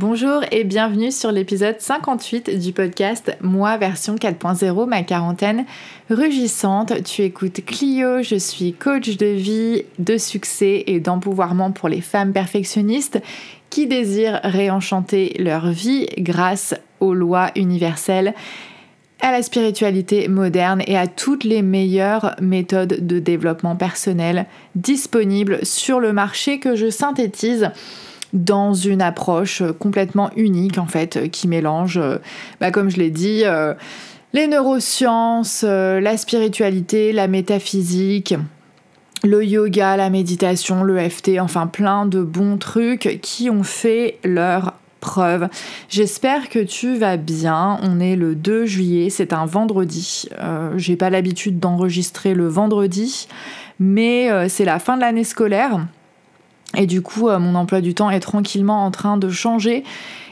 Bonjour et bienvenue sur l'épisode 58 du podcast Moi version 4.0, ma quarantaine rugissante. Tu écoutes Clio, je suis coach de vie, de succès et d'empouvoirment pour les femmes perfectionnistes qui désirent réenchanter leur vie grâce aux lois universelles à la spiritualité moderne et à toutes les meilleures méthodes de développement personnel disponibles sur le marché que je synthétise dans une approche complètement unique en fait qui mélange, bah, comme je l'ai dit, euh, les neurosciences, euh, la spiritualité, la métaphysique, le yoga, la méditation, le FT, enfin plein de bons trucs qui ont fait leur preuve. J'espère que tu vas bien. On est le 2 juillet, c'est un vendredi. Euh, j'ai pas l'habitude d'enregistrer le vendredi, mais euh, c'est la fin de l'année scolaire. Et du coup, euh, mon emploi du temps est tranquillement en train de changer.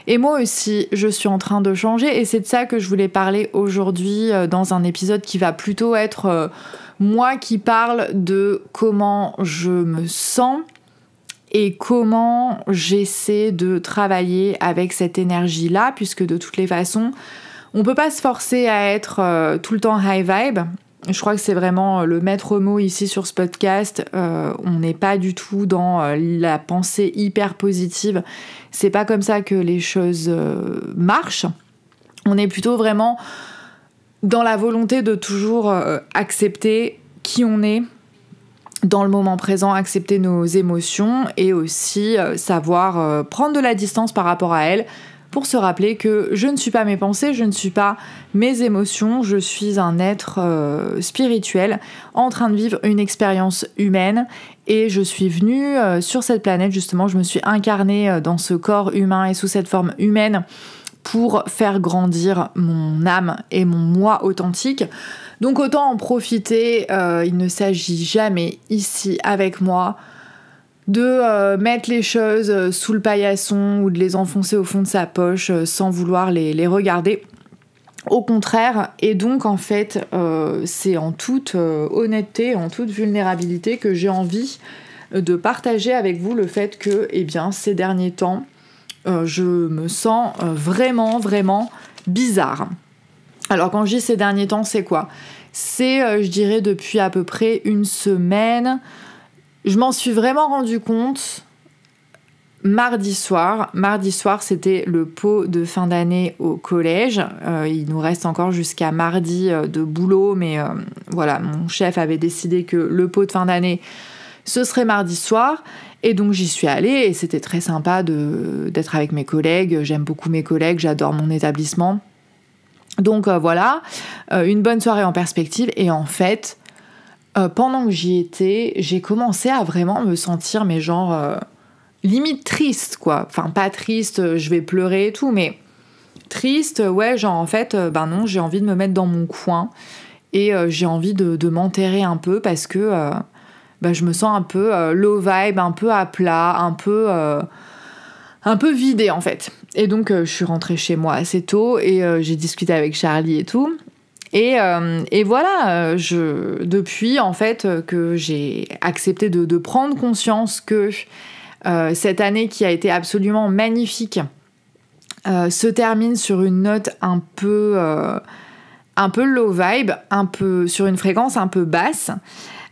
Et moi aussi, je suis en train de changer. Et c'est de ça que je voulais parler aujourd'hui dans un épisode qui va plutôt être moi qui parle de comment je me sens et comment j'essaie de travailler avec cette énergie-là, puisque de toutes les façons, on peut pas se forcer à être euh, tout le temps high vibe. Je crois que c'est vraiment euh, le maître mot ici sur ce podcast. Euh, on n'est pas du tout dans la pensée hyper positive. C'est pas comme ça que les choses marchent. On est plutôt vraiment dans la volonté de toujours accepter qui on est, dans le moment présent, accepter nos émotions et aussi euh, savoir euh, prendre de la distance par rapport à elles pour se rappeler que je ne suis pas mes pensées, je ne suis pas mes émotions, je suis un être euh, spirituel en train de vivre une expérience humaine et je suis venue sur cette planète justement, je me suis incarnée dans ce corps humain et sous cette forme humaine pour faire grandir mon âme et mon moi authentique. Donc autant en profiter, euh, il ne s'agit jamais ici avec moi de euh, mettre les choses euh, sous le paillasson ou de les enfoncer au fond de sa poche sans vouloir les, regarder. Au contraire, et donc en fait, c'est en toute honnêteté, en toute vulnérabilité que j'ai envie de partager avec vous le fait que, eh bien, ces derniers temps, je me sens vraiment, vraiment bizarre. Alors quand je dis ces derniers temps, c'est quoi? C'est, euh, je dirais, depuis à peu près une semaine. Je m'en suis vraiment rendu compte mardi soir. Mardi soir, c'était le pot de fin d'année au collège. Euh, il nous reste encore jusqu'à mardi euh, de boulot, mais voilà, mon chef avait décidé que le pot de fin d'année, ce serait mardi soir. Et donc j'y suis allée et c'était très sympa d'être avec mes collègues. J'aime beaucoup mes collègues, j'adore mon établissement. Donc euh, voilà, euh, une bonne soirée en perspective. Et en fait, euh, pendant que j'y étais, j'ai commencé à vraiment me sentir, mais genre, limite triste, quoi. Enfin, pas triste, je vais pleurer et tout, mais triste, ouais, genre en fait, ben non, j'ai envie de me mettre dans mon coin et j'ai envie de, m'enterrer un peu parce que ben, je me sens un peu low vibe, un peu à plat, un peu un peu vidé en fait. Et donc euh, je suis rentrée chez moi assez tôt et euh, j'ai discuté avec Charlie et tout. Et, euh, voilà, je, depuis en fait que j'ai accepté de, prendre conscience que cette année qui a été absolument magnifique se termine sur une note un peu, un peu low vibe, un peu sur une fréquence un peu basse.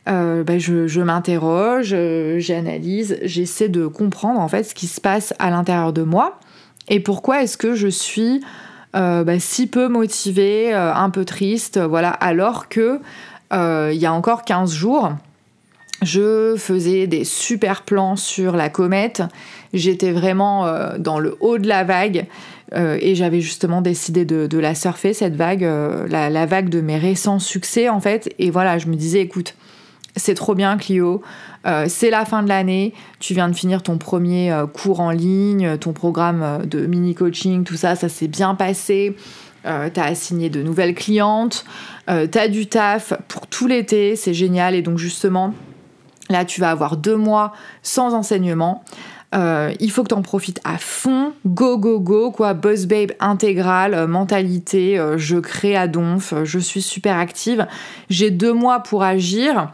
Euh, ben, je, m'interroge, euh, j'analyse, j'essaie de comprendre en fait ce qui se passe à l'intérieur de moi et pourquoi est-ce que je suis euh, ben, si peu motivée, un peu triste, voilà, alors que il y a encore 15 jours, je faisais des super plans sur la comète, j'étais vraiment dans le haut de la vague. et j'avais justement décidé de, la surfer, cette vague, la, vague de mes récents succès en fait. Et voilà, je me disais, écoute, c'est trop bien Clio, euh, c'est la fin de l'année, tu viens de finir ton premier euh, cours en ligne, ton programme euh, de mini coaching, tout ça, ça s'est bien passé. tu as assigné de nouvelles clientes, tu as du taf pour tout l'été, c'est génial. Et donc justement, là, tu vas avoir deux mois sans enseignement. il faut que tu en profites à fond, go go go, quoi, boss babe intégrale, mentalité, je crée à donf, je suis super active, j'ai deux mois pour agir.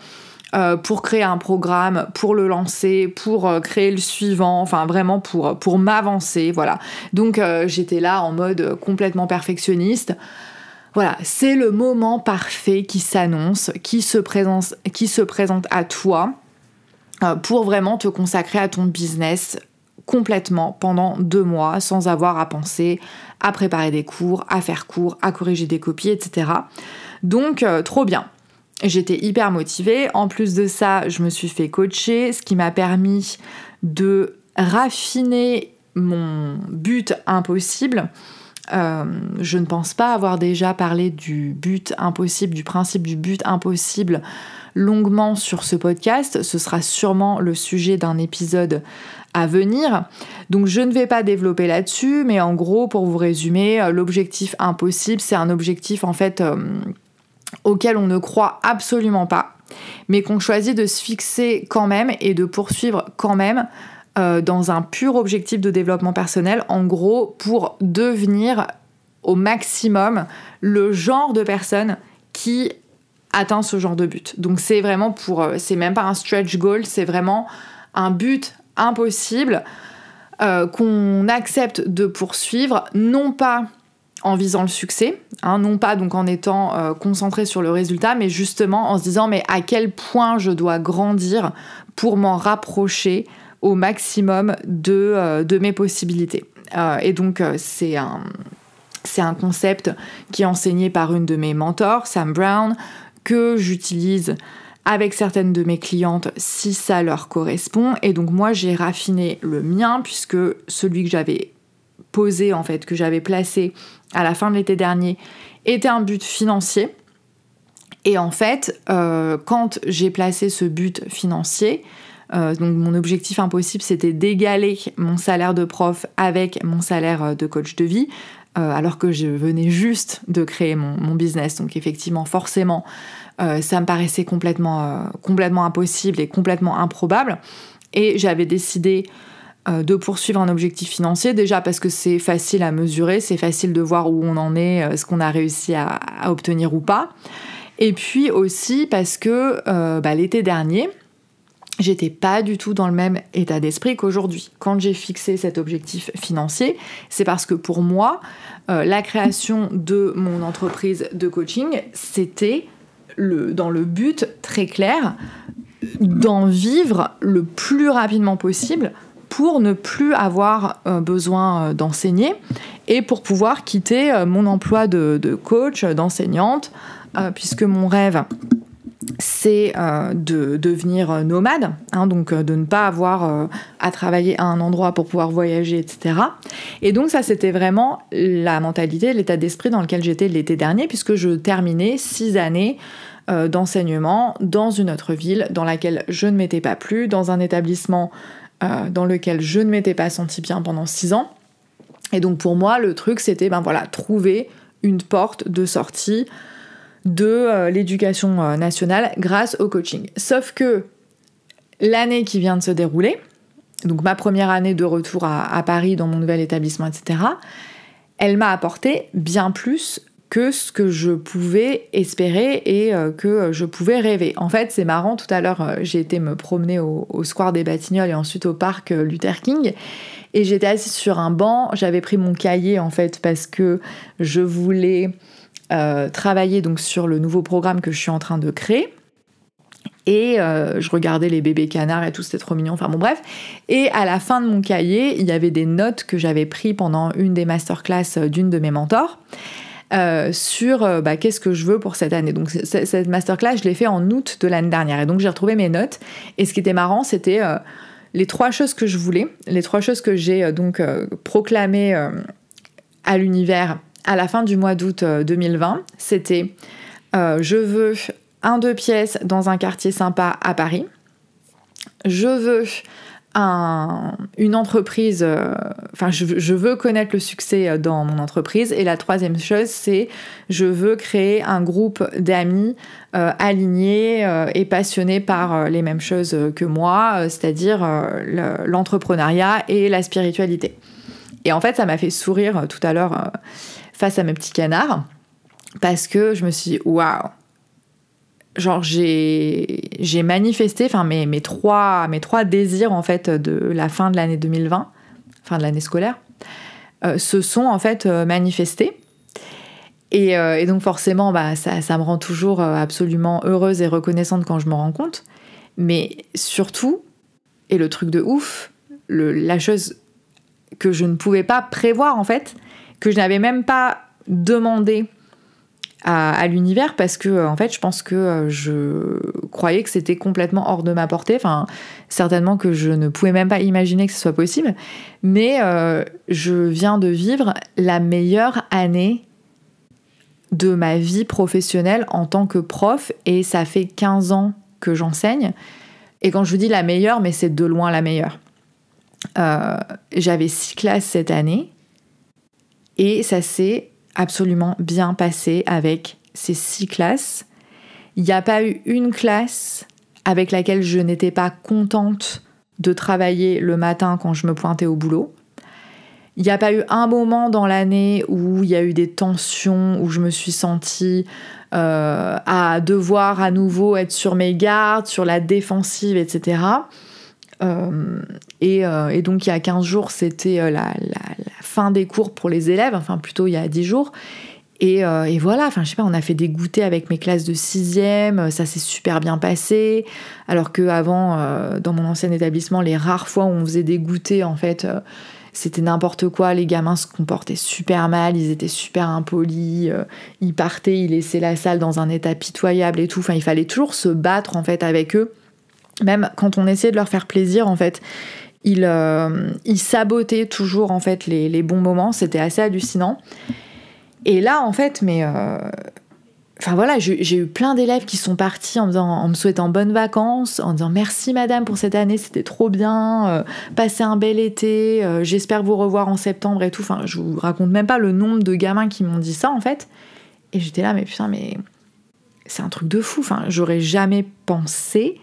Pour créer un programme, pour le lancer, pour créer le suivant, enfin vraiment pour, pour m'avancer, voilà. Donc j'étais là en mode complètement perfectionniste. Voilà, c'est le moment parfait qui s'annonce, qui, se présente, à toi pour vraiment te consacrer à ton business complètement pendant deux mois sans avoir à penser à préparer des cours, à faire cours, à corriger des copies, etc. Donc, euh, trop bien. J'étais hyper motivée. En plus de ça, je me suis fait coacher, ce qui m'a permis de raffiner mon but impossible. Euh, je ne pense pas avoir déjà parlé du but impossible, du principe du but impossible longuement sur ce podcast. Ce sera sûrement le sujet d'un épisode à venir. Donc je ne vais pas développer là-dessus, mais en gros, pour vous résumer, euh, l'objectif impossible, c'est un objectif en fait euh, auquel on ne croit absolument pas, mais qu'on choisit de se fixer quand même et de poursuivre quand même euh, dans un pur objectif de développement personnel, en gros, pour devenir au maximum le genre de personne qui atteint ce genre de but. Donc c'est vraiment pour, c'est même pas un stretch goal, c'est vraiment un but impossible euh, qu'on accepte de poursuivre, non pas en visant le succès, hein, non pas donc en étant euh, concentré sur le résultat, mais justement en se disant mais à quel point je dois grandir pour m'en rapprocher au maximum de, euh, de mes possibilités. et donc c'est un, c'est un concept qui est enseigné par une de mes mentors, Sam Brown, que j'utilise avec certaines de mes clientes si ça leur correspond. Et donc moi j'ai raffiné le mien puisque celui que j'avais posé en fait, que j'avais placé à la fin de l'été dernier, était un but financier. Et en fait, euh, quand j'ai placé ce but financier, euh, donc mon objectif impossible, c'était d'égaler mon salaire de prof avec mon salaire de coach de vie, euh, alors que je venais juste de créer mon, business. Donc effectivement, forcément, euh, ça me paraissait complètement, euh, complètement impossible et complètement improbable. Et j'avais décidé euh, de poursuivre un objectif financier, déjà parce que c'est facile à mesurer, c'est facile de voir où on en est, ce qu'on a réussi à, obtenir ou pas. Et puis aussi parce que bah, l'été dernier, j'étais pas du tout dans le même état d'esprit qu'aujourd'hui. Quand j'ai fixé cet objectif financier, c'est parce que pour moi, la création de mon entreprise de coaching, c'était dans le but très clair d'en vivre le plus rapidement possible pour ne plus avoir euh, besoin euh, d'enseigner et pour pouvoir quitter euh, mon emploi de, coach, d'enseignante, puisque mon rêve, c'est de devenir nomade, hein, donc de ne pas avoir à travailler à un endroit pour pouvoir voyager, etc. Et donc ça, c'était vraiment la mentalité, l'état d'esprit dans lequel j'étais l'été dernier, puisque je terminais six années d'enseignement dans une autre ville dans laquelle je ne m'étais pas plu, dans un établissement euh, dans lequel je ne m'étais pas senti bien pendant six ans. Et donc pour moi, le truc, c'était ben voilà, trouver une porte de sortie de euh, l'éducation nationale grâce au coaching. Sauf que l'année qui vient de se dérouler, donc ma première année de retour à Paris dans mon nouvel établissement, etc., elle m'a apporté bien plus que ce que je pouvais espérer et euh, que je pouvais rêver. En fait, c'est marrant, tout à l'heure, euh, j'ai été me promener au, Square des Batignolles et ensuite au parc euh, Luther King. Et j'étais assise sur un banc, j'avais pris mon cahier en fait parce que je voulais travailler donc sur le nouveau programme que je suis en train de créer. Et je regardais les bébés canards et tout, c'était trop mignon. Enfin bon, bref. Et à la fin de mon cahier, il y avait des notes que j'avais prises pendant une des masterclass d'une de mes mentors. Euh, sur euh, bah, qu'est-ce que je veux pour cette année. Donc cette masterclass, je l'ai fait en août de l'année dernière. Et donc j'ai retrouvé mes notes. Et ce qui était marrant, c'était euh, les trois choses que je voulais, les trois choses que j'ai donc proclamées à l'univers à la fin du mois d'août 2020. C'était je veux un deux pièces dans un quartier sympa à Paris. Je veux une entreprise, euh, enfin je, veux connaître le succès euh, dans mon entreprise. Et la troisième chose, c'est je veux créer un groupe d'amis euh, alignés et passionnés par les mêmes choses que moi, c'est-à-dire l'entrepreneuriat et la spiritualité. Et en fait, ça m'a fait sourire tout à l'heure face à mes petits canards, parce que je me suis dit, waouh, genre j'ai manifesté enfin mes, mes, trois, mes trois désirs en fait de la fin de l'année 2020, fin de l'année scolaire, euh, se sont en fait euh, manifestés. Et, euh, et, donc forcément, bah, ça, ça me rend toujours absolument heureuse et reconnaissante quand je me rends compte. Mais surtout, et le truc de ouf, le, la chose que je ne pouvais pas prévoir en fait, que je n'avais même pas demandé à, l'univers parce que euh, en fait je pense que euh, je croyais que c'était complètement hors de ma portée. Enfin certainement que je ne pouvais même pas imaginer que ce soit possible. Mais euh, je viens de vivre la meilleure année de ma vie professionnelle en tant que prof et ça fait 15 ans que j'enseigne. Et quand je vous dis la meilleure mais c'est de loin la meilleure. J'avais six classes cette année et ça s'est absolument bien passé avec ces six classes. Il n'y a pas eu une classe avec laquelle je n'étais pas contente de travailler le matin quand je me pointais au boulot. Il n'y a pas eu un moment dans l'année où il y a eu des tensions, où je me suis sentie euh, à devoir à nouveau être sur mes gardes, sur la défensive, etc. euh, et, donc il y a 15 jours, c'était euh, la, fin des cours pour les élèves, enfin plutôt il y a 10 jours. Et, voilà, enfin je sais pas, on a fait des goûters avec mes classes de 6e, ça s'est super bien passé. Alors que avant, dans mon ancien établissement, les rares fois où on faisait des goûters, en fait, c'était n'importe quoi. Les gamins se comportaient super mal, ils étaient super impolis, ils partaient, ils laissaient la salle dans un état pitoyable et tout. Enfin, il fallait toujours se battre en fait avec eux même quand on essayait de leur faire plaisir, en fait, euh, sabotaient toujours en fait les, bons moments. C'était assez hallucinant. Et là, en fait, mais euh, voilà, j'ai eu plein d'élèves qui sont partis en, me souhaitant bonnes vacances, en disant merci madame pour cette année, c'était trop bien, euh, passez un bel été, j'espère vous revoir en septembre et tout. Enfin, je vous raconte même pas le nombre de gamins qui m'ont dit ça en fait. Et j'étais là, mais putain, mais c'est un truc de fou. Enfin, j'aurais jamais pensé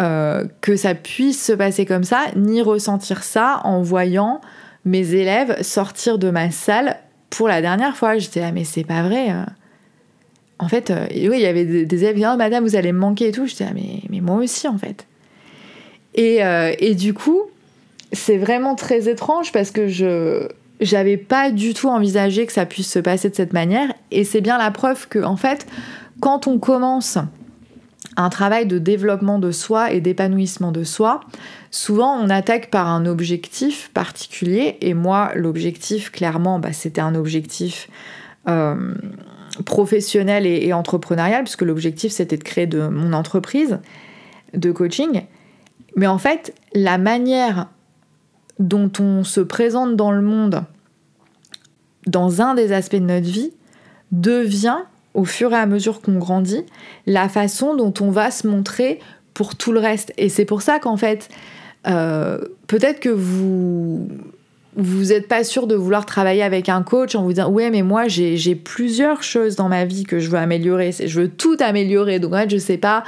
euh, que ça puisse se passer comme ça, ni ressentir ça en voyant mes élèves sortir de ma salle pour la dernière fois. J'étais là, mais c'est pas vrai. Euh. En fait, euh, oui, il y avait des, élèves qui disaient, oh, madame, vous allez me manquer et tout. J'étais là, mais, mais moi aussi, en fait. Et, et du coup, c'est vraiment très étrange parce que je j'avais pas du tout envisagé que ça puisse se passer de cette manière. Et c'est bien la preuve que, en fait, quand on commence un travail de développement de soi et d'épanouissement de soi, souvent on attaque par un objectif particulier. Et moi, l'objectif, clairement, bah, c'était un objectif euh, professionnel et, entrepreneurial, puisque l'objectif, c'était de créer mon entreprise de coaching. Mais en fait, la manière dont on se présente dans le monde, dans un des aspects de notre vie, devient au fur et à mesure qu'on grandit, la façon dont on va se montrer pour tout le reste. Et c'est pour ça qu'en fait, euh, peut-être que vous vous n'êtes pas sûr de vouloir travailler avec un coach en vous disant ouais mais moi j'ai plusieurs choses dans ma vie que je veux améliorer. Je veux tout améliorer. Donc en fait je sais pas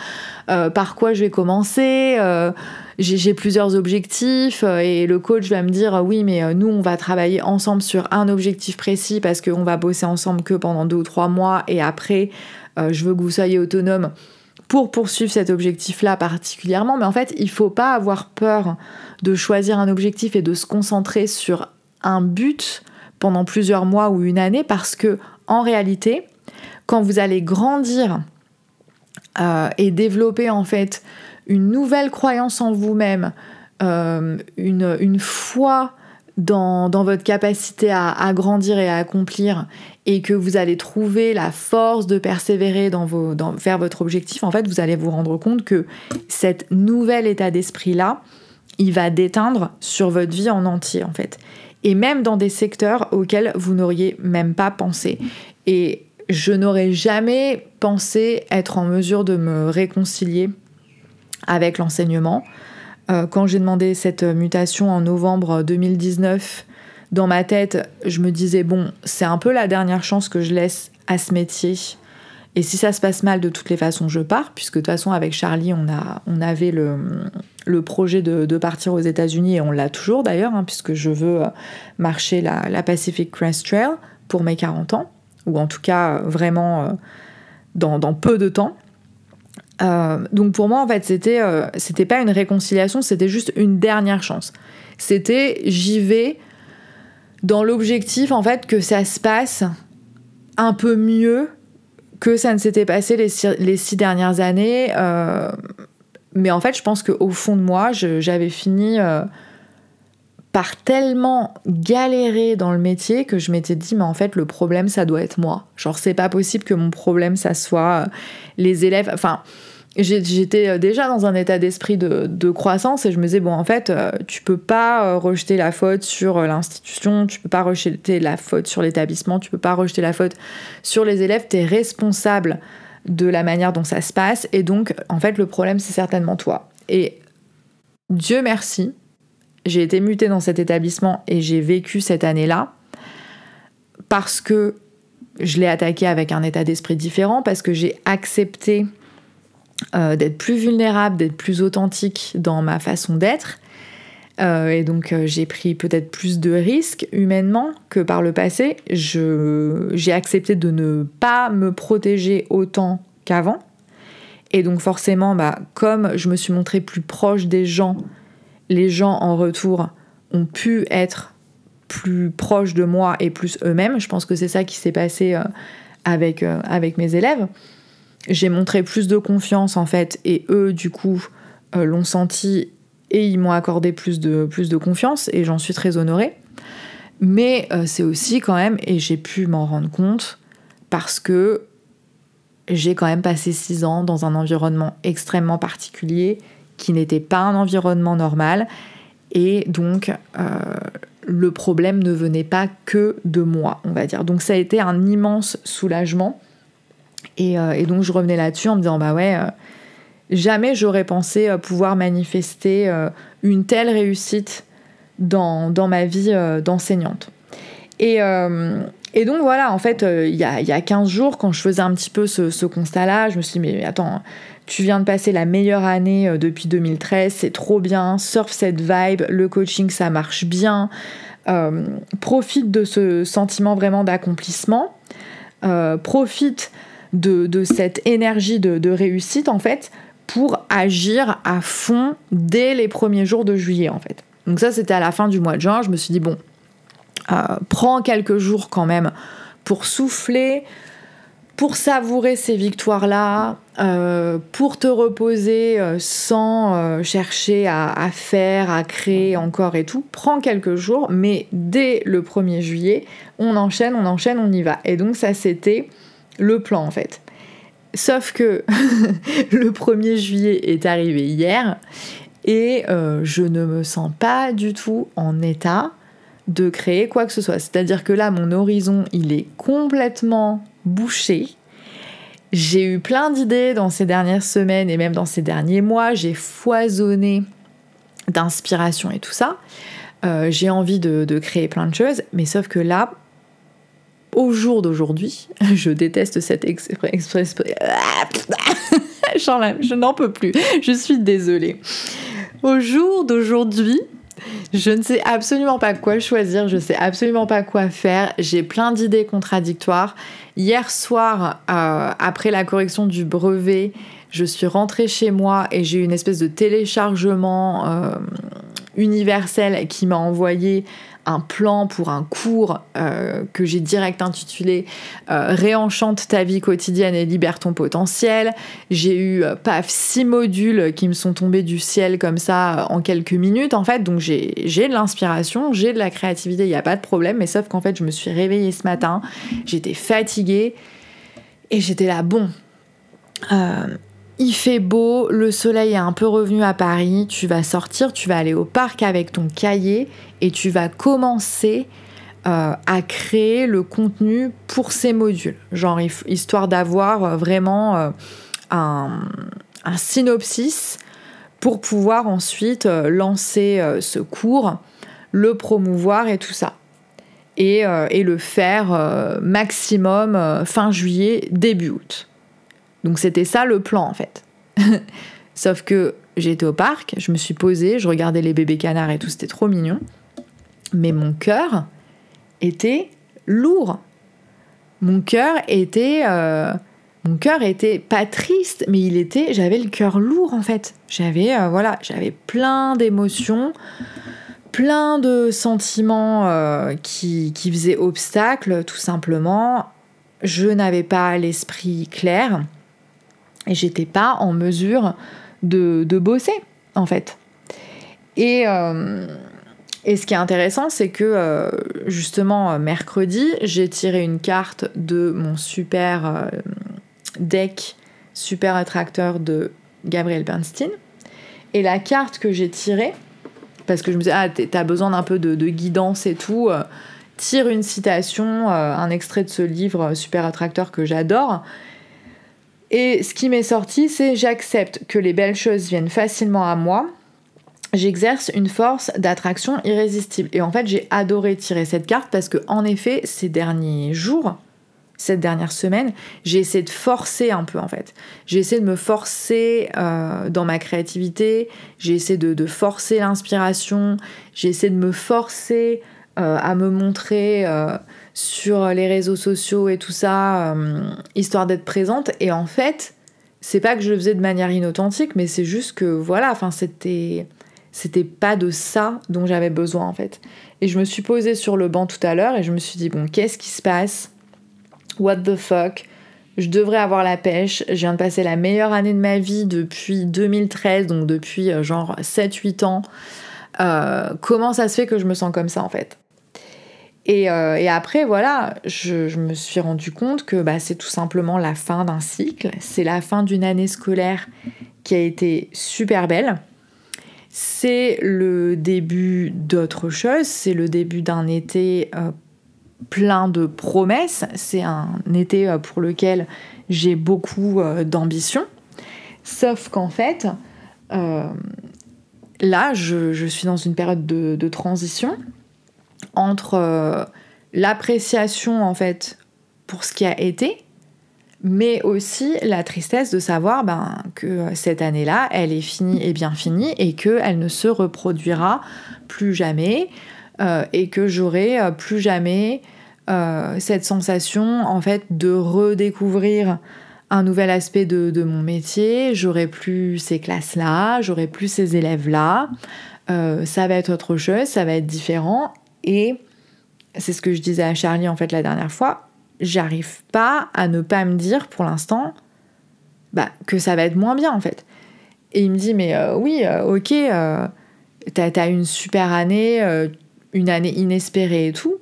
euh, par quoi je vais commencer euh, j'ai plusieurs objectifs euh, et le coach va me dire oui mais nous on va travailler ensemble sur un objectif précis parce qu'on va bosser ensemble que pendant deux ou trois mois et après je veux que vous soyez autonome pour poursuivre cet objectif-là particulièrement, mais en fait, il faut pas avoir peur de choisir un objectif et de se concentrer sur un but pendant plusieurs mois ou une année parce que en réalité, quand vous allez grandir euh, et développer en fait une nouvelle croyance en vous-même, euh, une, une foi dans, votre capacité à, grandir et à accomplir et que vous allez trouver la force de persévérer dans vos, dans, vers votre objectif, en fait, vous allez vous rendre compte que cet nouvel état d'esprit-là, il va déteindre sur votre vie en entier, en fait. Et même dans des secteurs auxquels vous n'auriez même pas pensé. Et je n'aurais jamais pensé être en mesure de me réconcilier avec l'enseignement. Euh, quand j'ai demandé cette mutation en novembre 2019, dans ma tête, je me disais, bon, c'est un peu la dernière chance que je laisse à ce métier. Et si ça se passe mal, de toutes les façons, je pars, puisque de toute façon, avec Charlie, on, a, on avait le, le projet de, partir aux États-Unis, et on l'a toujours d'ailleurs, hein, puisque je veux euh, marcher la, la, Pacific Crest Trail pour mes 40 ans, ou en tout cas vraiment euh, dans, dans peu de temps. Donc pour moi, en fait, c'était c'était pas une réconciliation, c'était juste une dernière chance. C'était j'y vais dans l'objectif en fait que ça se passe un peu mieux que ça ne s'était passé les six, dernières années. Euh, mais en fait, je pense qu'au fond de moi, j'avais fini euh, par tellement galérer dans le métier que je m'étais dit, mais en fait, le problème, ça doit être moi. Genre, c'est pas possible que mon problème, ça soit euh, les élèves. Enfin, j'étais euh, déjà dans un état d'esprit de, croissance et je me disais bon en fait euh, tu peux pas euh, rejeter la faute sur l'institution, tu peux pas rejeter la faute sur l'établissement, tu peux pas rejeter la faute sur les élèves, tu es responsable de la manière dont ça se passe et donc en fait le problème c'est certainement toi. Et Dieu merci, j'ai été mutée dans cet établissement et j'ai vécu cette année-là parce que je l'ai attaqué avec un état d'esprit différent, parce que j'ai accepté euh, d'être plus vulnérable, d'être plus authentique dans ma façon d'être. Euh, et donc euh, j'ai pris peut-être plus de risques humainement que par le passé. J'ai accepté de ne pas me protéger autant qu'avant. Et donc forcément, bah, comme je me suis montrée plus proche des gens, les gens en retour ont pu être plus proches de moi et plus eux-mêmes. Je pense que c'est ça qui s'est passé avec, avec mes élèves j'ai montré plus de confiance en fait et eux du coup euh, l'ont senti et ils m'ont accordé plus de, plus de confiance et j'en suis très honorée. Mais euh, c'est aussi quand même, et j'ai pu m'en rendre compte, parce que j'ai quand même passé six ans dans un environnement extrêmement particulier qui n'était pas un environnement normal et donc euh, le problème ne venait pas que de moi, on va dire. Donc ça a été un immense soulagement euh, et, donc je revenais là-dessus en me disant bah ouais, euh, jamais j'aurais pensé euh, pouvoir manifester une telle réussite dans, dans ma vie d'enseignante. Et, donc voilà, en fait, il y, a, y, a, 15 jours, quand je faisais un petit peu ce constat-là, je me suis dit mais attends, tu viens de passer la meilleure année depuis 2013, c'est trop bien, surf cette vibe, le coaching ça marche bien, profite de ce sentiment vraiment d'accomplissement, profite de, cette énergie de, réussite en fait pour agir à fond dès les premiers jours de juillet en fait. Donc ça c'était à la fin du mois de juin, je me suis dit bon, euh, prends quelques jours quand même pour souffler, pour savourer ces victoires-là, euh, pour te reposer euh, sans chercher à, à, faire, à créer encore et tout, prends quelques jours, mais dès le 1er juillet, on enchaîne, on enchaîne, on y va. Et donc ça c'était le plan en fait. Sauf que le 1er juillet est arrivé hier et euh, je ne me sens pas du tout en état de créer quoi que ce soit. C'est-à-dire que là, mon horizon, il est complètement bouché. J'ai eu plein d'idées dans ces dernières semaines et même dans ces derniers mois. J'ai foisonné d'inspiration et tout ça. Euh, j'ai envie de, de, créer plein de choses, mais sauf que là, au jour d'aujourd'hui, je déteste cette expression. je n'en peux plus. Je suis désolée. Au jour d'aujourd'hui, je ne sais absolument pas quoi choisir, je ne sais absolument pas quoi faire. J'ai plein d'idées contradictoires. Hier soir, euh, après la correction du brevet, je suis rentrée chez moi et j'ai eu une espèce de téléchargement euh, universel qui m'a envoyé un plan pour un cours euh, que j'ai direct intitulé euh, Réenchante ta vie quotidienne et libère ton potentiel. J'ai eu, euh, paf, six modules qui me sont tombés du ciel comme ça en quelques minutes en fait. Donc j'ai de l'inspiration, j'ai de la créativité, il n'y a pas de problème. Mais sauf qu'en fait, je me suis réveillée ce matin, j'étais fatiguée et j'étais là, bon il fait beau, le soleil est un peu revenu à Paris, tu vas sortir, tu vas aller au parc avec ton cahier et tu vas commencer euh, à créer le contenu pour ces modules. Genre histoire d'avoir euh, vraiment euh, un, synopsis pour pouvoir ensuite lancer ce cours, le promouvoir et tout ça. Et, et le faire maximum fin juillet, début août. Donc c'était ça le plan en fait. Sauf que j'étais au parc, je me suis posée, je regardais les bébés canards et tout, c'était trop mignon. Mais mon cœur était lourd. Mon cœur était... Euh, mon cœur était pas triste, mais il était, j'avais le cœur lourd en fait. J'avais, euh, voilà, j'avais plein d'émotions, plein de sentiments euh, qui, qui faisaient obstacle, tout simplement. Je n'avais pas l'esprit clair et j'étais pas en mesure de, bosser en fait. Et, euh, et ce qui est intéressant, c'est que justement mercredi, j'ai tiré une carte de mon super deck super attracteur de Gabriel Bernstein. Et la carte que j'ai tirée, parce que je me disais, ah, t'as besoin d'un peu de, guidance et tout, euh, tire une citation, euh, un extrait de ce livre super attracteur que j'adore. Et ce qui m'est sorti, c'est j'accepte que les belles choses viennent facilement à moi. J'exerce une force d'attraction irrésistible. Et en fait, j'ai adoré tirer cette carte parce que, en effet, ces derniers jours, cette dernière semaine, j'ai essayé de forcer un peu en fait. J'ai essayé de me forcer euh, dans ma créativité, j'ai essayé de, forcer l'inspiration, j'ai essayé de me forcer euh, à me montrer euh, sur les réseaux sociaux et tout ça, histoire d'être présente. Et en fait, c'est pas que je le faisais de manière inauthentique, mais c'est juste que voilà, enfin c'était c'était pas de ça dont j'avais besoin en fait. Et je me suis posée sur le banc tout à l'heure et je me suis dit bon, qu'est-ce qui se passe? What the fuck, je devrais avoir la pêche, je viens de passer la meilleure année de ma vie depuis 2013, donc depuis euh, genre 7-8 ans. Euh, comment ça se fait que je me sens comme ça en fait? Euh, et, après, voilà, je, me suis rendu compte que bah, c'est tout simplement la fin d'un cycle, c'est la fin d'une année scolaire qui a été super belle. C'est le début d'autre chose, c'est le début d'un été plein de promesses. C'est un été euh, pour lequel j'ai beaucoup euh, d'ambition. Sauf qu'en fait, euh, là, je, suis dans une période de, transition entre l'appréciation en fait pour ce qui a été, mais aussi la tristesse de savoir ben, que cette année-là, elle est finie et bien finie et qu'elle ne se reproduira plus jamais et que j'aurai plus jamais euh, cette sensation en fait de redécouvrir un nouvel aspect de, mon métier. J'aurai plus ces classes-là, j'aurai plus ces élèves-là. Euh, ça va être autre chose, ça va être différent. Et c'est ce que je disais à Charlie en fait la dernière fois. J'arrive pas à ne pas me dire pour l'instant bah, que ça va être moins bien en fait. Et il me dit mais euh, oui, ok, t'as as une super année, une année inespérée et tout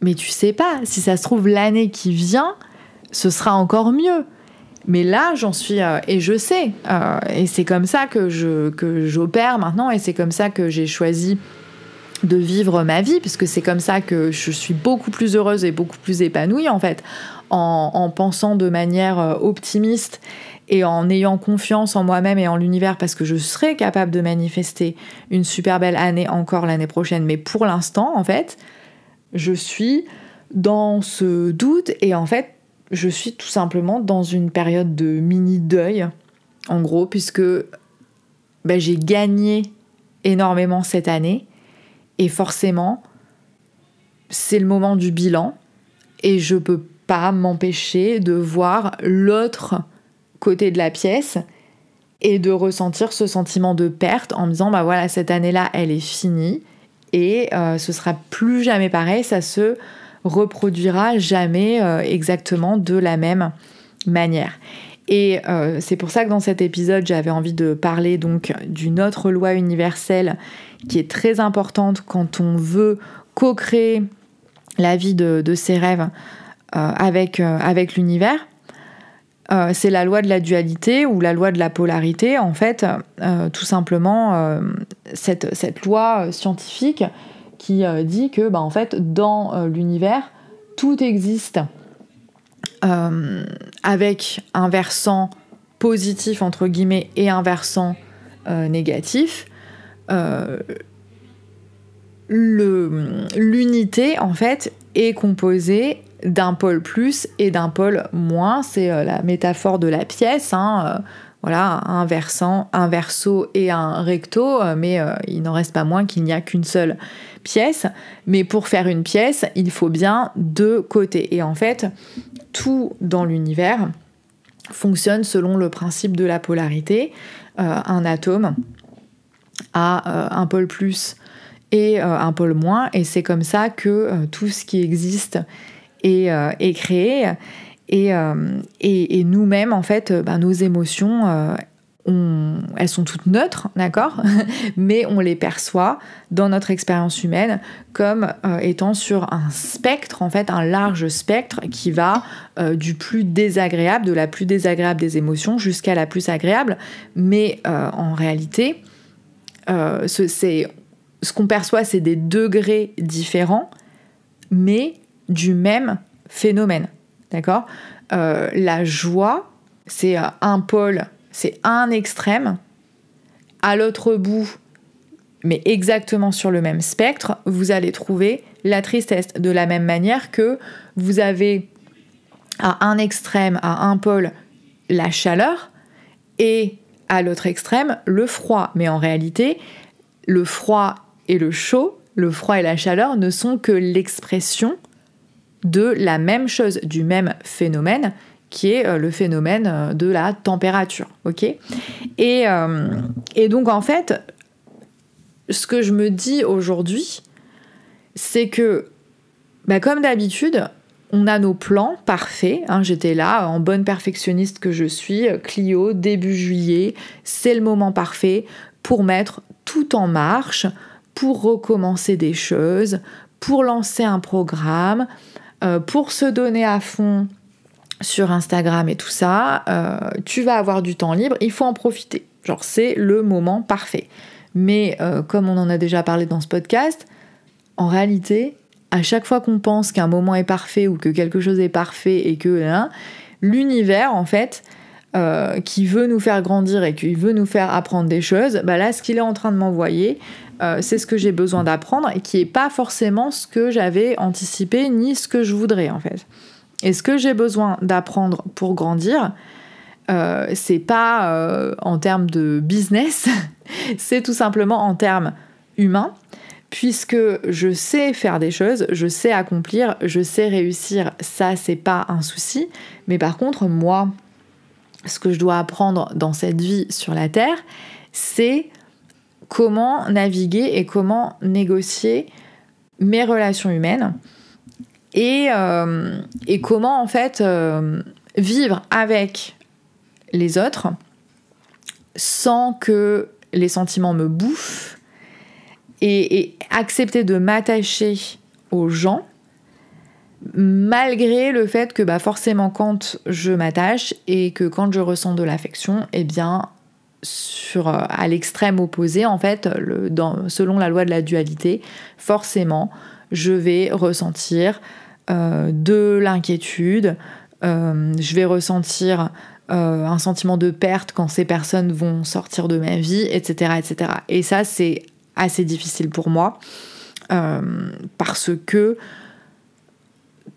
mais tu sais pas, si ça se trouve l'année qui vient, ce sera encore mieux. Mais là, j'en suis euh, et je sais, euh, et c'est comme ça que je que j'opère maintenant, et c'est comme ça que j'ai choisi de vivre ma vie, puisque c'est comme ça que je suis beaucoup plus heureuse et beaucoup plus épanouie en fait, en, en pensant de manière euh, optimiste et en ayant confiance en moi-même et en l'univers, parce que je serai capable de manifester une super belle année encore l'année prochaine. Mais pour l'instant, en fait, je suis dans ce doute et en fait, je suis tout simplement dans une période de mini deuil, en gros, puisque ben, j'ai gagné énormément cette année et forcément, c'est le moment du bilan. Et je peux pas m'empêcher de voir l'autre côté de la pièce et de ressentir ce sentiment de perte en me disant bah voilà cette année-là elle est finie. Et euh, ce sera plus jamais pareil, ça se reproduira jamais euh, exactement de la même manière. Et euh, c'est pour ça que dans cet épisode, j'avais envie de parler donc d'une autre loi universelle qui est très importante quand on veut co-créer la vie de, ses rêves avec, avec l'univers. Euh, c'est la loi de la dualité ou la loi de la polarité, en fait, euh, tout simplement euh, cette, loi scientifique qui dit que, bah, en fait, dans l'univers, tout existe avec un versant positif, entre guillemets, et un versant négatif. L'unité, en fait, est composée d'un pôle plus et d'un pôle moins. C'est euh, la métaphore de la pièce. Hein, euh, voilà, un versant, un verso et un recto, euh, mais il n'en reste pas moins qu'il n'y a qu'une seule pièce. Mais pour faire une pièce, il faut bien deux côtés. Et en fait, tout dans l'univers fonctionne selon le principe de la polarité. un atome a un pôle plus et un pôle moins, et c'est comme ça que tout ce qui existe est créé. Et, et, nous-mêmes, en fait, ben, nos émotions, elles sont toutes neutres, d'accord Mais on les perçoit dans notre expérience humaine comme euh, étant sur un spectre, en fait, un large spectre qui va euh, du plus désagréable, de la plus désagréable des émotions jusqu'à la plus agréable. Mais euh, en réalité, ce qu'on perçoit, c'est des degrés différents, mais du même phénomène, d'accord? La joie, c'est un pôle c'est un extrême. À l'autre bout, mais exactement sur le même spectre, vous allez trouver la tristesse. De la même manière que vous avez à un extrême, à un pôle, la chaleur et à l'autre extrême, le froid. Mais en réalité, le froid et le chaud, le froid et la chaleur ne sont que l'expression de la même chose, du même phénomène qui est euh, le phénomène euh, de la température. ok? Euh, et, donc en fait, ce que je me dis aujourd'hui, c'est que, bah, comme d'habitude, on a nos plans parfaits. Hein. J'étais là, en bonne perfectionniste que je suis, Clio, début juillet, c'est le moment parfait pour mettre tout en marche, pour recommencer des choses, pour lancer un programme, pour se donner à fond sur Instagram et tout ça, euh, tu vas avoir du temps libre, il faut en profiter. Genre, c'est le moment parfait. Mais euh, comme on en a déjà parlé dans ce podcast, en réalité, à chaque fois qu'on pense qu'un moment est parfait ou que quelque chose est parfait et que hein, l'univers, en fait, euh, qui veut nous faire grandir et qui veut nous faire apprendre des choses, bah là, ce qu'il est en train de m'envoyer, c'est ce que j'ai besoin d'apprendre et qui n'est pas forcément ce que j'avais anticipé ni ce que je voudrais, en fait. Et ce que j'ai besoin d'apprendre pour grandir, euh, c'est pas euh, en termes de business, c'est tout simplement en termes humains, puisque je sais faire des choses, je sais accomplir, je sais réussir, ça c'est pas un souci. Mais par contre, moi, ce que je dois apprendre dans cette vie sur la Terre, c'est comment naviguer et comment négocier mes relations humaines euh, et, comment en fait euh, vivre avec les autres sans que les sentiments me bouffent et, accepter de m'attacher aux gens malgré le fait que bah, forcément quand je m'attache et que quand je ressens de l'affection, eh bien sur, euh, à l'extrême opposé, en fait, selon la loi de la dualité, forcément, je vais ressentir euh, de l'inquiétude, euh, je vais ressentir un sentiment de perte quand ces personnes vont sortir de ma vie, etc. etc. Et ça, c'est assez difficile pour moi parce que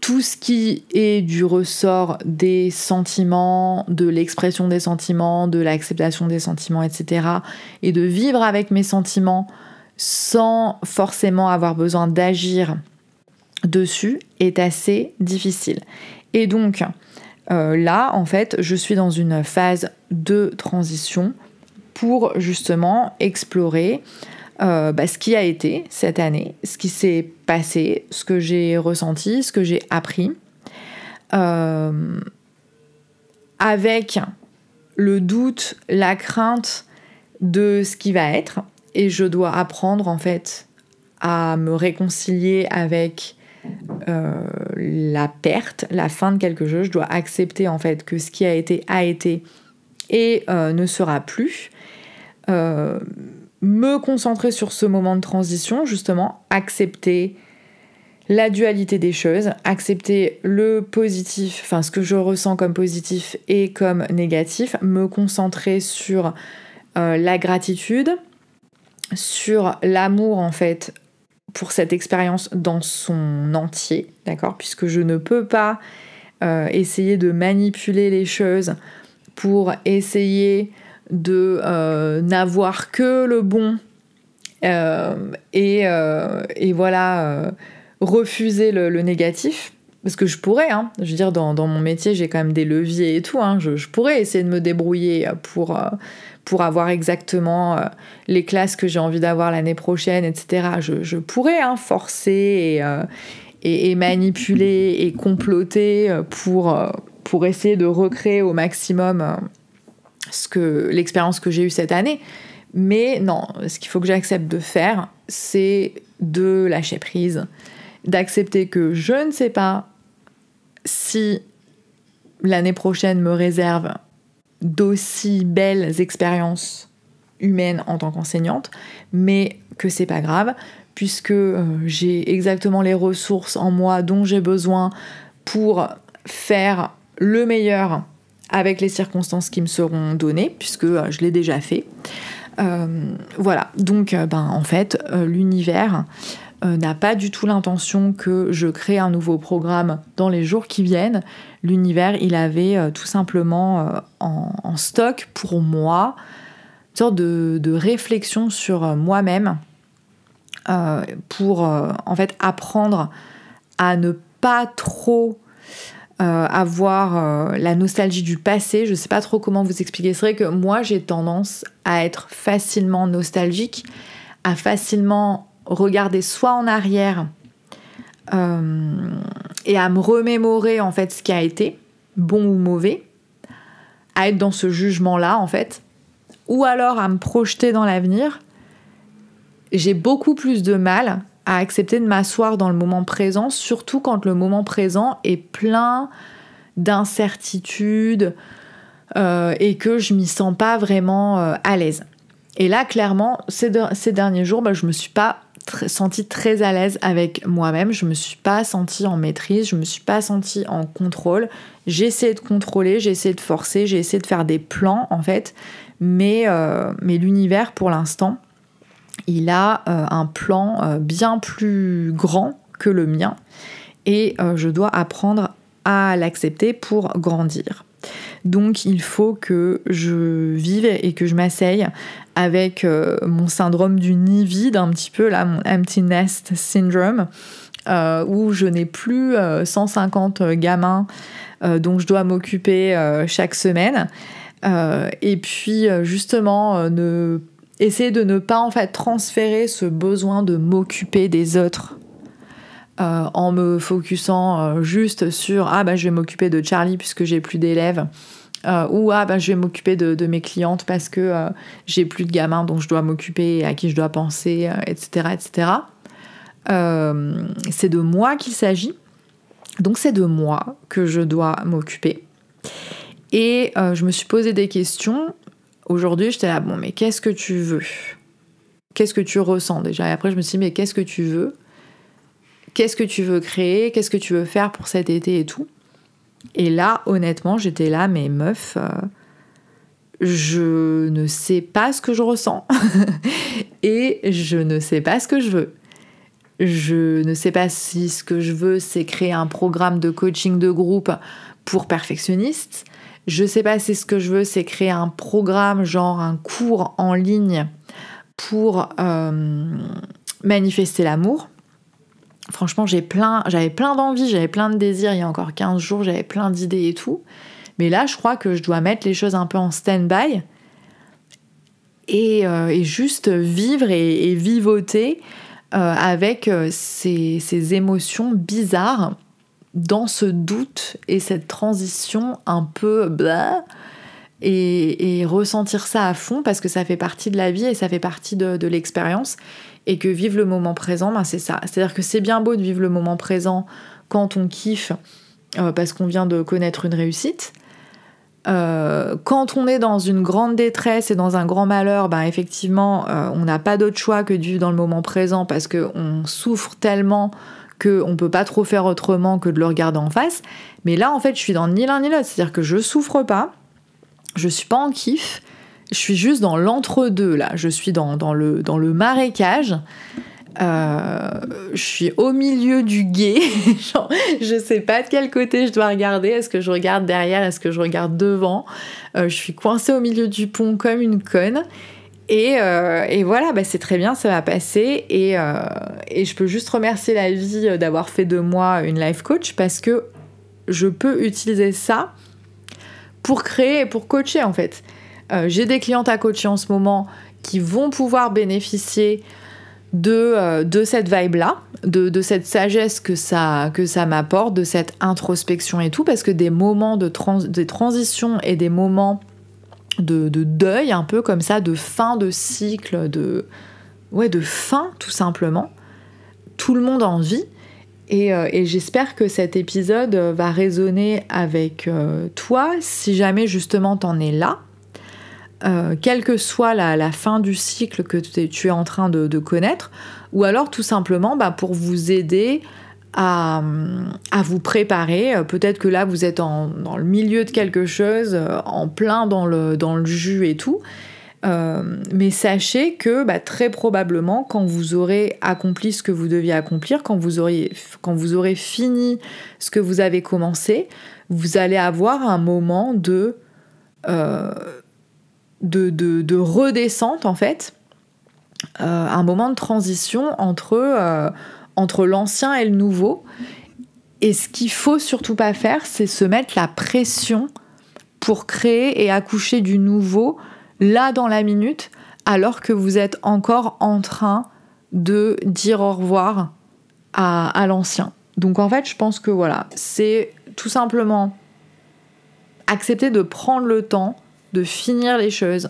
tout ce qui est du ressort des sentiments, de l'expression des sentiments, de l'acceptation des sentiments, etc., et de vivre avec mes sentiments sans forcément avoir besoin d'agir dessus est assez difficile. Et donc euh, là, en fait, je suis dans une phase de transition pour justement explorer euh, bah, ce qui a été cette année, ce qui s'est passé, ce que j'ai ressenti, ce que j'ai appris, euh, avec le doute, la crainte de ce qui va être. Et je dois apprendre en fait à me réconcilier avec euh, la perte, la fin de quelque chose. Je dois accepter en fait que ce qui a été a été et ne sera plus. Euh, me concentrer sur ce moment de transition, justement, accepter la dualité des choses, accepter le positif, enfin ce que je ressens comme positif et comme négatif, me concentrer sur la gratitude, sur l'amour en fait pour cette expérience dans son entier, d'accord? Puisque je ne peux pas euh, essayer de manipuler les choses pour essayer de euh, n'avoir que le bon euh, et, voilà refuser le, négatif. parce que je pourrais, hein, je veux dire, dans, mon métier, j'ai quand même des leviers et tout, hein, je, pourrais essayer de me débrouiller pour, euh, pour avoir exactement euh, les classes que j'ai envie d'avoir l'année prochaine, etc. Je, pourrais hein, forcer euh, et, et, manipuler et comploter pour, pour essayer de recréer au maximum ce que l'expérience que j'ai eue cette année. Mais non, ce qu'il faut que j'accepte de faire, c'est de lâcher prise, d'accepter que je ne sais pas si l'année prochaine me réserve d'aussi belles expériences humaines en tant qu'enseignante, mais que c'est pas grave, puisque euh, j'ai exactement les ressources en moi dont j'ai besoin pour faire le meilleur avec les circonstances qui me seront données, puisque euh, je l'ai déjà fait. Euh, voilà, donc ben, en fait, l'univers euh, n'a pas du tout l'intention que je crée un nouveau programme dans les jours qui viennent. L'univers, il avait euh, tout simplement euh, en, stock pour moi une sorte de réflexion sur moi-même pour en fait apprendre à ne pas trop avoir la nostalgie du passé. Je ne sais pas trop comment vous expliquer. C'est vrai que moi, j'ai tendance à être facilement nostalgique, à facilement regarder soit en arrière euh, et à me remémorer en fait ce qui a été, bon ou mauvais, à être dans ce jugement-là en fait, ou alors à me projeter dans l'avenir, j'ai beaucoup plus de mal à accepter de m'asseoir dans le moment présent, surtout quand le moment présent est plein d'incertitudes euh, et que je m'y sens pas vraiment euh, à l'aise. Et là, clairement, ces, derniers jours, bah, je me suis pas sentie très à l'aise avec moi-même. Je me suis pas sentie en maîtrise, je me suis pas sentie en contrôle. J'ai essayé de contrôler, j'ai essayé de forcer, j'ai essayé de faire des plans en fait, mais, euh, mais l'univers pour l'instant, il a euh, un plan euh, bien plus grand que le mien et je dois apprendre à l'accepter pour grandir. Donc il faut que je vive et que je m'asseye avec euh, mon syndrome du nid vide, un petit peu là, mon empty nest syndrome, euh, où je n'ai plus 150 euh, gamins dont je dois m'occuper chaque semaine. et puis justement, ne, essayer de ne pas en fait transférer ce besoin de m'occuper des autres en me focusant juste sur ah bah je vais m'occuper de Charlie puisque j'ai plus d'élèves euh, ou ah ben je vais m'occuper de, mes clientes parce que euh, j'ai plus de gamins dont je dois m'occuper, à qui je dois penser, etc. Euh, etc. c'est de moi qu'il s'agit. Donc c'est de moi que je dois m'occuper. Et je me suis posé des questions. Aujourd'hui, j'étais là, bon, mais qu'est-ce que tu veux? Qu'est-ce que tu ressens déjà? Et après, je me suis dit, mais qu'est-ce que tu veux? Qu'est-ce que tu veux créer? Qu'est-ce que tu veux faire pour cet été et tout? Et là, honnêtement, j'étais là, mais meuf, euh, je ne sais pas ce que je ressens. Et je ne sais pas ce que je veux. Je ne sais pas si ce que je veux, c'est créer un programme de coaching de groupe pour perfectionnistes. Je sais pas si ce que je veux, c'est créer un programme, genre un cours en ligne pour euh, manifester l'amour. Franchement, j'ai plein, j'avais plein d'envie, j'avais plein de désirs. Il y a encore 15 jours, j'avais plein d'idées et tout. Mais là, je crois que je dois mettre les choses un peu en stand-by et, euh, juste vivre et, vivoter euh, avec ces, émotions bizarres dans ce doute et cette transition un peu blah, et, ressentir ça à fond parce que ça fait partie de la vie et ça fait partie de l'expérience et que vivre le moment présent, ben c'est ça. C'est-à-dire que c'est bien beau de vivre le moment présent quand on kiffe euh, parce qu'on vient de connaître une réussite. Euh, quand on est dans une grande détresse et dans un grand malheur, ben effectivement, euh, on n'a pas d'autre choix que de vivre dans le moment présent parce qu'on souffre tellement qu'on peut pas trop faire autrement que de le regarder en face. Mais là, en fait, je suis dans ni l'un ni l'autre. C'est-à-dire que je souffre pas, je suis pas en kiff, je suis juste dans l'entre-deux là. Je suis dans, le, dans le marécage. Euh, je suis au milieu du guet. je sais pas de quel côté je dois regarder. Est-ce que je regarde derrière? Est-ce que je regarde devant? Euh, Je suis coincée au milieu du pont comme une conne. Et, et voilà, bah, c'est très bien, ça va passer. Et, et je peux juste remercier la vie d'avoir fait de moi une life coach parce que je peux utiliser ça pour créer et pour coacher en fait. J'ai des clientes à coacher en ce moment qui vont pouvoir bénéficier de, euh, cette vibe-là, de, de, cette sagesse que ça, m'apporte, de cette introspection et tout, parce que des moments de, trans, de transition et des moments de, de, deuil, un peu comme ça, de fin de cycle, de, ouais, de fin tout simplement, tout le monde en vit. Et, euh, et j'espère que cet épisode va résonner avec euh, toi si jamais justement t'en es là. Euh, quelle que soit la, fin du cycle que tu es en train de, connaître, ou alors tout simplement bah, pour vous aider à, vous préparer. Euh, peut-être que là, vous êtes dans le milieu de quelque chose, euh, en plein dans le, jus et tout. mais sachez que bah, très probablement, quand vous aurez accompli ce que vous deviez accomplir, quand vous, quand vous aurez fini ce que vous avez commencé, vous allez avoir un moment de de, redescente en fait, euh, un moment de transition entre, euh, entre l'ancien et le nouveau. Et ce qu'il faut surtout pas faire, c'est se mettre la pression pour créer et accoucher du nouveau là dans la minute, alors que vous êtes encore en train de dire au revoir à, l'ancien. Donc en fait, je pense que voilà, c'est tout simplement accepter de prendre le temps de finir les choses,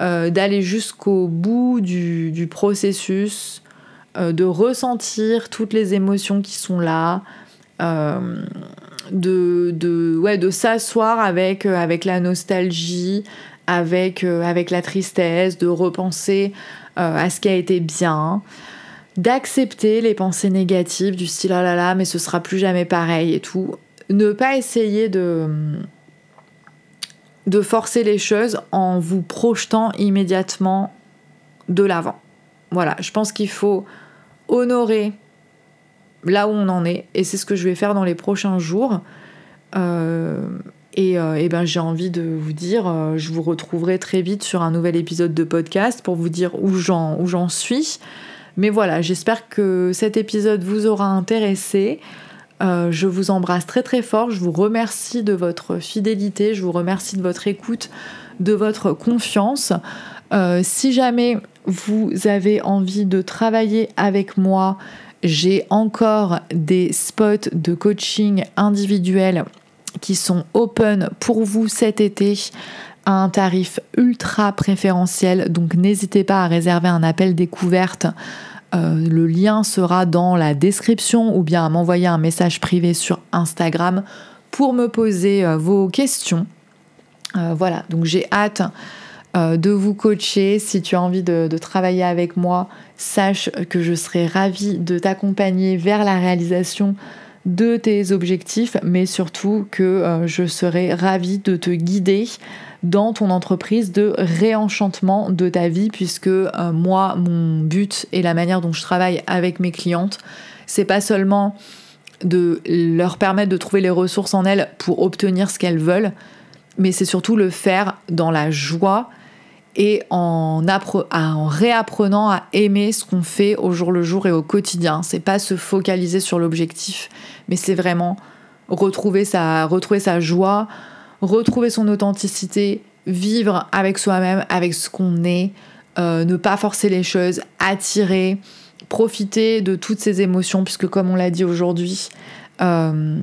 euh, d'aller jusqu'au bout du, processus, euh, de ressentir toutes les émotions qui sont là, euh, de, de, ouais, de s'asseoir avec, avec la nostalgie, avec, avec la tristesse, de repenser à ce qui a été bien d'accepter les pensées négatives du style oh là là mais ce sera plus jamais pareil et tout ne pas essayer de de forcer les choses en vous projetant immédiatement de l'avant. Voilà, je pense qu'il faut honorer là où on en est, et c'est ce que je vais faire dans les prochains jours. Euh, et, euh, ben j'ai envie de vous dire, euh, je vous retrouverai très vite sur un nouvel épisode de podcast pour vous dire où j'en, suis. Mais voilà, j'espère que cet épisode vous aura intéressé. Je vous embrasse très très fort, je vous remercie de votre fidélité, je vous remercie de votre écoute, de votre confiance. Si jamais vous avez envie de travailler avec moi, j'ai encore des spots de coaching individuel qui sont open pour vous cet été à un tarif ultra préférentiel. Donc n'hésitez pas à réserver un appel découverte euh, le lien sera dans la description ou bien à m'envoyer un message privé sur Instagram pour me poser euh, vos questions. Euh, voilà, donc j'ai hâte de vous coacher. Si tu as envie de, travailler avec moi, sache que je serai ravie de t'accompagner vers la réalisation de tes objectifs, mais surtout que je serai ravie de te guider dans ton entreprise de réenchantement de ta vie puisque euh, moi mon but et la manière dont je travaille avec mes clientes c'est pas seulement de leur permettre de trouver les ressources en elles pour obtenir ce qu'elles veulent mais c'est surtout le faire dans la joie et en, en réapprenant à aimer ce qu'on fait au jour le jour et au quotidien. C'est pas se focaliser sur l'objectif, mais c'est vraiment retrouver sa, retrouver sa joie, retrouver son authenticité, vivre avec soi-même, avec ce qu'on est, euh, ne pas forcer les choses, attirer, profiter de toutes ces émotions, puisque comme on l'a dit aujourd'hui, euh,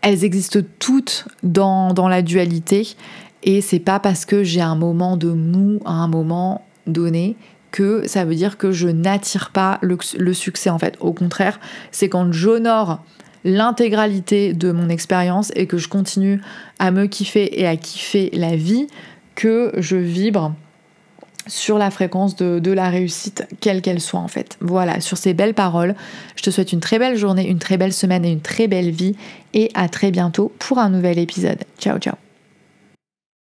elles existent toutes dans, dans la dualité. Et c'est pas parce que j'ai un moment de mou à un moment donné que ça veut dire que je n'attire pas le, succès en fait. Au contraire, c'est quand j'honore l'intégralité de mon expérience et que je continue à me kiffer et à kiffer la vie, que je vibre sur la fréquence de, la réussite, quelle qu'elle soit en fait. Voilà, sur ces belles paroles, je te souhaite une très belle journée, une très belle semaine et une très belle vie et à très bientôt pour un nouvel épisode. Ciao ciao